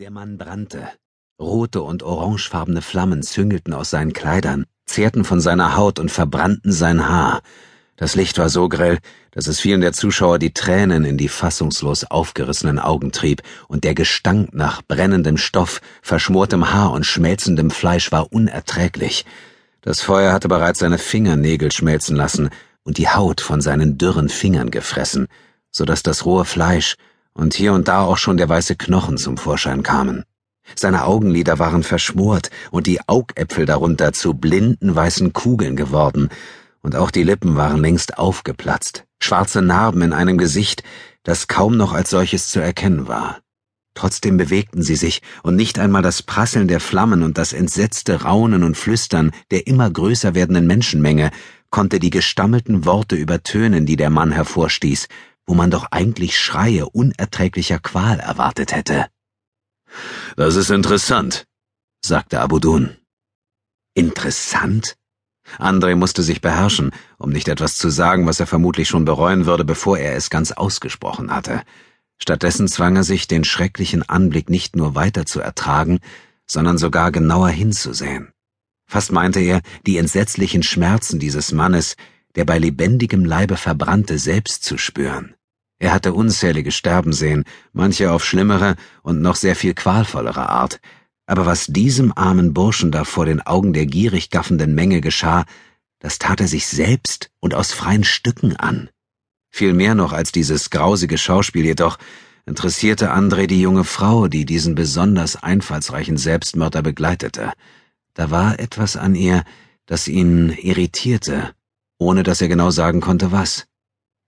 Der Mann brannte. Rote und orangefarbene Flammen züngelten aus seinen Kleidern, zehrten von seiner Haut und verbrannten sein Haar. Das Licht war so grell, dass es vielen der Zuschauer die Tränen in die fassungslos aufgerissenen Augen trieb, und der Gestank nach brennendem Stoff, verschmortem Haar und schmelzendem Fleisch war unerträglich. Das Feuer hatte bereits seine Fingernägel schmelzen lassen und die Haut von seinen dürren Fingern gefressen, so dass das rohe Fleisch und hier und da auch schon der weiße Knochen zum Vorschein kamen. Seine Augenlider waren verschmort und die Augäpfel darunter zu blinden weißen Kugeln geworden, und auch die Lippen waren längst aufgeplatzt, schwarze Narben in einem Gesicht, das kaum noch als solches zu erkennen war. Trotzdem bewegten sie sich, und nicht einmal das Prasseln der Flammen und das entsetzte Raunen und Flüstern der immer größer werdenden Menschenmenge konnte die gestammelten Worte übertönen, die der Mann hervorstieß, wo man doch eigentlich Schreie unerträglicher Qual erwartet hätte. Das ist interessant, sagte Abudun. Interessant? André musste sich beherrschen, um nicht etwas zu sagen, was er vermutlich schon bereuen würde, bevor er es ganz ausgesprochen hatte. Stattdessen zwang er sich, den schrecklichen Anblick nicht nur weiter zu ertragen, sondern sogar genauer hinzusehen. Fast meinte er, die entsetzlichen Schmerzen dieses Mannes, der bei lebendigem Leibe verbrannte, selbst zu spüren. Er hatte unzählige sterben sehen, manche auf schlimmere und noch sehr viel qualvollere Art, aber was diesem armen Burschen da vor den Augen der gierig gaffenden Menge geschah, das tat er sich selbst und aus freien Stücken an. Viel mehr noch als dieses grausige Schauspiel jedoch interessierte André die junge Frau, die diesen besonders einfallsreichen Selbstmörder begleitete. Da war etwas an ihr, das ihn irritierte, ohne dass er genau sagen konnte, was.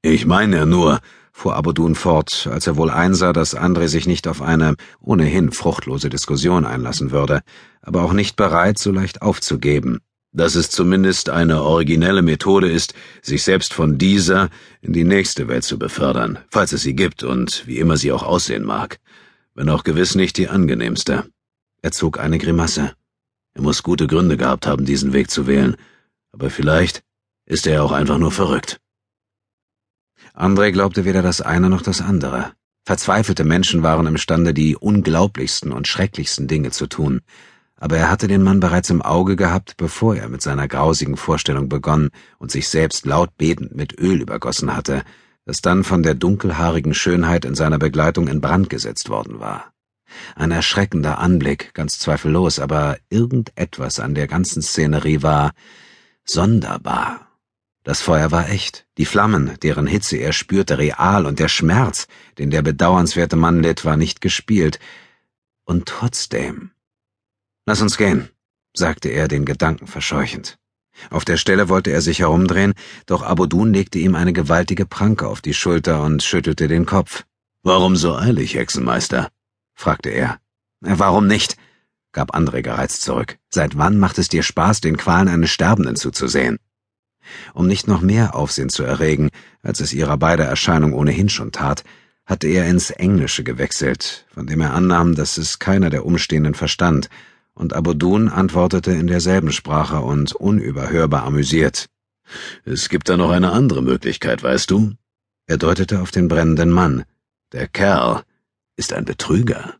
Ich meine nur, fuhr Abudun fort, als er wohl einsah, dass André sich nicht auf eine ohnehin fruchtlose Diskussion einlassen würde, aber auch nicht bereit, so leicht aufzugeben, dass es zumindest eine originelle Methode ist, sich selbst von dieser in die nächste Welt zu befördern, falls es sie gibt und wie immer sie auch aussehen mag, wenn auch gewiss nicht die angenehmste. Er zog eine Grimasse. Er muss gute Gründe gehabt haben, diesen Weg zu wählen, aber vielleicht ist er auch einfach nur verrückt. André glaubte weder das eine noch das andere. Verzweifelte Menschen waren imstande, die unglaublichsten und schrecklichsten Dinge zu tun, aber er hatte den Mann bereits im Auge gehabt, bevor er mit seiner grausigen Vorstellung begonnen und sich selbst laut betend mit Öl übergossen hatte, das dann von der dunkelhaarigen Schönheit in seiner Begleitung in Brand gesetzt worden war. Ein erschreckender Anblick, ganz zweifellos, aber irgendetwas an der ganzen Szenerie war sonderbar. Das Feuer war echt, die Flammen, deren Hitze er spürte, real, und der Schmerz, den der bedauernswerte Mann litt, war nicht gespielt. Und trotzdem. Lass uns gehen, sagte er, den Gedanken verscheuchend. Auf der Stelle wollte er sich herumdrehen, doch Abudun legte ihm eine gewaltige Pranke auf die Schulter und schüttelte den Kopf. Warum so eilig, Hexenmeister? fragte er. Warum nicht? gab André gereizt zurück. Seit wann macht es dir Spaß, den Qualen eines Sterbenden zuzusehen? Um nicht noch mehr Aufsehen zu erregen, als es ihrer beider Erscheinung ohnehin schon tat, hatte er ins Englische gewechselt, von dem er annahm, dass es keiner der Umstehenden verstand, und Abudun antwortete in derselben Sprache und unüberhörbar amüsiert. Es gibt da noch eine andere Möglichkeit, weißt du? Er deutete auf den brennenden Mann. Der Kerl ist ein Betrüger.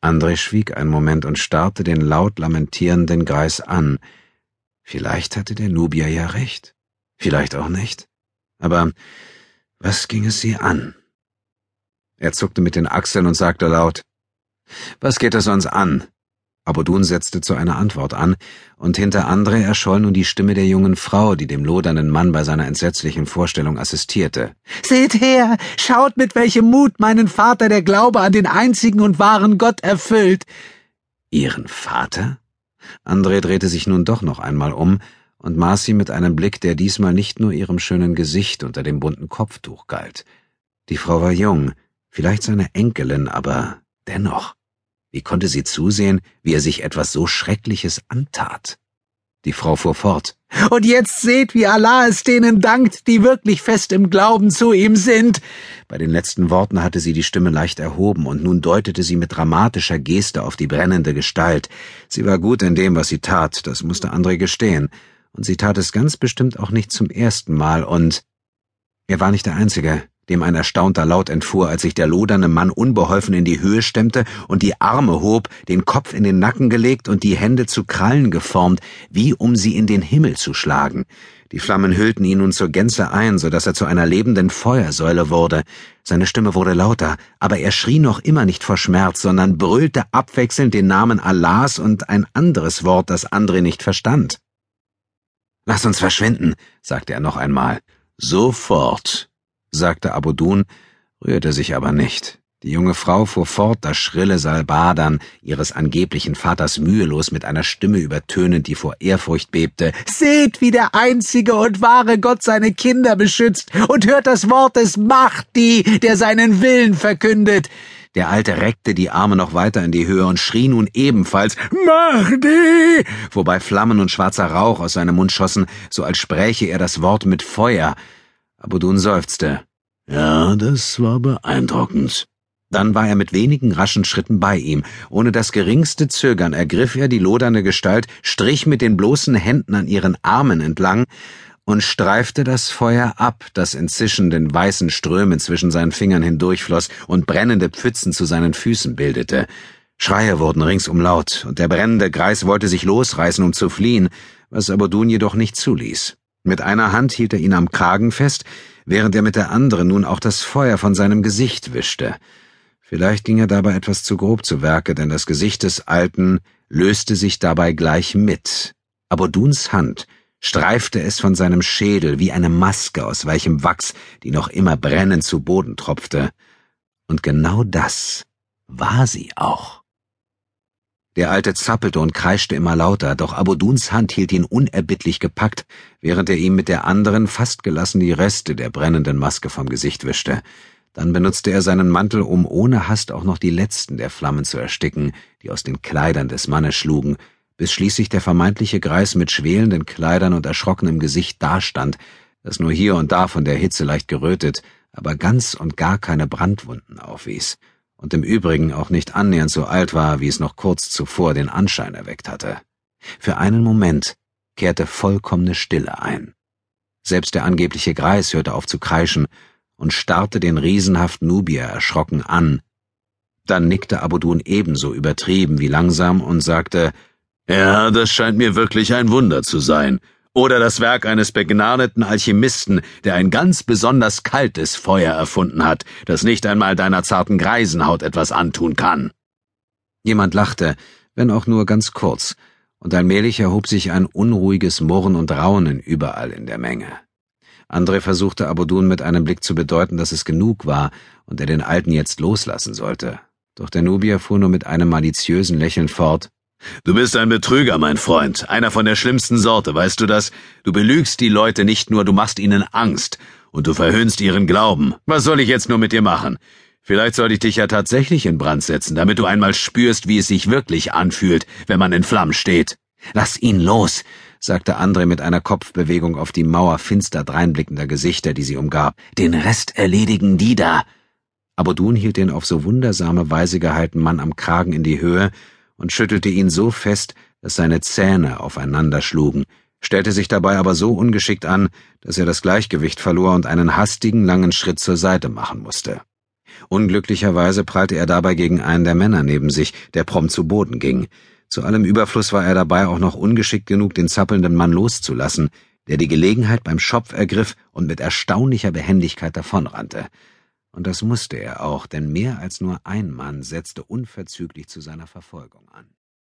André schwieg einen Moment und starrte den laut lamentierenden Greis an, Vielleicht hatte der Nubier ja recht, vielleicht auch nicht. Aber was ging es sie an? Er zuckte mit den Achseln und sagte laut Was geht es uns an? Abudun setzte zu einer Antwort an, und hinter André erscholl nun die Stimme der jungen Frau, die dem lodernden Mann bei seiner entsetzlichen Vorstellung assistierte. Seht her, schaut, mit welchem Mut meinen Vater der Glaube an den einzigen und wahren Gott erfüllt. Ihren Vater? André drehte sich nun doch noch einmal um und maß sie mit einem Blick, der diesmal nicht nur ihrem schönen Gesicht unter dem bunten Kopftuch galt. Die Frau war jung, vielleicht seine Enkelin, aber dennoch. Wie konnte sie zusehen, wie er sich etwas so Schreckliches antat? Die Frau fuhr fort. Und jetzt seht, wie Allah es denen dankt, die wirklich fest im Glauben zu ihm sind. Bei den letzten Worten hatte sie die Stimme leicht erhoben, und nun deutete sie mit dramatischer Geste auf die brennende Gestalt. Sie war gut in dem, was sie tat, das musste André gestehen, und sie tat es ganz bestimmt auch nicht zum ersten Mal, und er war nicht der Einzige, dem ein erstaunter Laut entfuhr, als sich der lodernde Mann unbeholfen in die Höhe stemmte und die Arme hob, den Kopf in den Nacken gelegt und die Hände zu Krallen geformt, wie um sie in den Himmel zu schlagen. Die Flammen hüllten ihn nun zur Gänze ein, so dass er zu einer lebenden Feuersäule wurde. Seine Stimme wurde lauter, aber er schrie noch immer nicht vor Schmerz, sondern brüllte abwechselnd den Namen Allahs und ein anderes Wort, das André nicht verstand. Lass uns verschwinden, sagte er noch einmal. Sofort, sagte Abudun, rührte sich aber nicht. Die junge Frau fuhr fort, das schrille Salbadern ihres angeblichen Vaters mühelos mit einer Stimme übertönend, die vor Ehrfurcht bebte. Seht, wie der einzige und wahre Gott seine Kinder beschützt und hört das Wort des Mahdi, der seinen Willen verkündet. Der Alte reckte die Arme noch weiter in die Höhe und schrie nun ebenfalls Mahdi, wobei Flammen und schwarzer Rauch aus seinem Mund schossen, so als spräche er das Wort mit Feuer. Abudun seufzte. Ja, das war beeindruckend. Dann war er mit wenigen raschen Schritten bei ihm. Ohne das geringste Zögern ergriff er die lodernde Gestalt, strich mit den bloßen Händen an ihren Armen entlang und streifte das Feuer ab, das in zischenden weißen Strömen zwischen seinen Fingern hindurchfloss und brennende Pfützen zu seinen Füßen bildete. Schreie wurden ringsum laut, und der brennende Greis wollte sich losreißen, um zu fliehen, was Abodun jedoch nicht zuließ. Mit einer Hand hielt er ihn am Kragen fest, während er mit der anderen nun auch das Feuer von seinem Gesicht wischte. Vielleicht ging er dabei etwas zu grob zu Werke, denn das Gesicht des Alten löste sich dabei gleich mit. Aber Duns Hand streifte es von seinem Schädel wie eine Maske aus weichem Wachs, die noch immer brennend zu Boden tropfte. Und genau das war sie auch. Der Alte zappelte und kreischte immer lauter, doch Aboduns Hand hielt ihn unerbittlich gepackt, während er ihm mit der anderen fast gelassen die Reste der brennenden Maske vom Gesicht wischte. Dann benutzte er seinen Mantel, um ohne Hast auch noch die letzten der Flammen zu ersticken, die aus den Kleidern des Mannes schlugen, bis schließlich der vermeintliche Greis mit schwelenden Kleidern und erschrockenem Gesicht dastand, das nur hier und da von der Hitze leicht gerötet, aber ganz und gar keine Brandwunden aufwies und im Übrigen auch nicht annähernd so alt war, wie es noch kurz zuvor den Anschein erweckt hatte. Für einen Moment kehrte vollkommene Stille ein. Selbst der angebliche Greis hörte auf zu kreischen und starrte den riesenhaften Nubier erschrocken an. Dann nickte Abudun ebenso übertrieben wie langsam und sagte, ja, das scheint mir wirklich ein Wunder zu sein. Oder das Werk eines begnadeten Alchemisten, der ein ganz besonders kaltes Feuer erfunden hat, das nicht einmal deiner zarten Greisenhaut etwas antun kann. Jemand lachte, wenn auch nur ganz kurz, und allmählich erhob sich ein unruhiges Murren und Raunen überall in der Menge. André versuchte Abudun mit einem Blick zu bedeuten, dass es genug war und er den Alten jetzt loslassen sollte. Doch der Nubier fuhr nur mit einem maliziösen Lächeln fort. Du bist ein Betrüger, mein Freund, einer von der schlimmsten Sorte, weißt du das? Du belügst die Leute nicht nur, du machst ihnen Angst und du verhöhnst ihren Glauben. Was soll ich jetzt nur mit dir machen? Vielleicht sollte ich dich ja tatsächlich in Brand setzen, damit du einmal spürst, wie es sich wirklich anfühlt, wenn man in Flammen steht. Lass ihn los, sagte André mit einer Kopfbewegung auf die Mauer finster dreinblickender Gesichter, die sie umgab. Den Rest erledigen die da. Abodun hielt den auf so wundersame Weise gehaltenen Mann am Kragen in die Höhe und schüttelte ihn so fest, dass seine Zähne aufeinander schlugen, stellte sich dabei aber so ungeschickt an, dass er das Gleichgewicht verlor und einen hastigen, langen Schritt zur Seite machen musste. Unglücklicherweise prallte er dabei gegen einen der Männer neben sich, der prompt zu Boden ging. Zu allem Überfluss war er dabei auch noch ungeschickt genug, den zappelnden Mann loszulassen, der die Gelegenheit beim Schopf ergriff und mit erstaunlicher Behendigkeit davonrannte. Und das musste er auch, denn mehr als nur ein Mann setzte unverzüglich zu seiner Verfolgung an.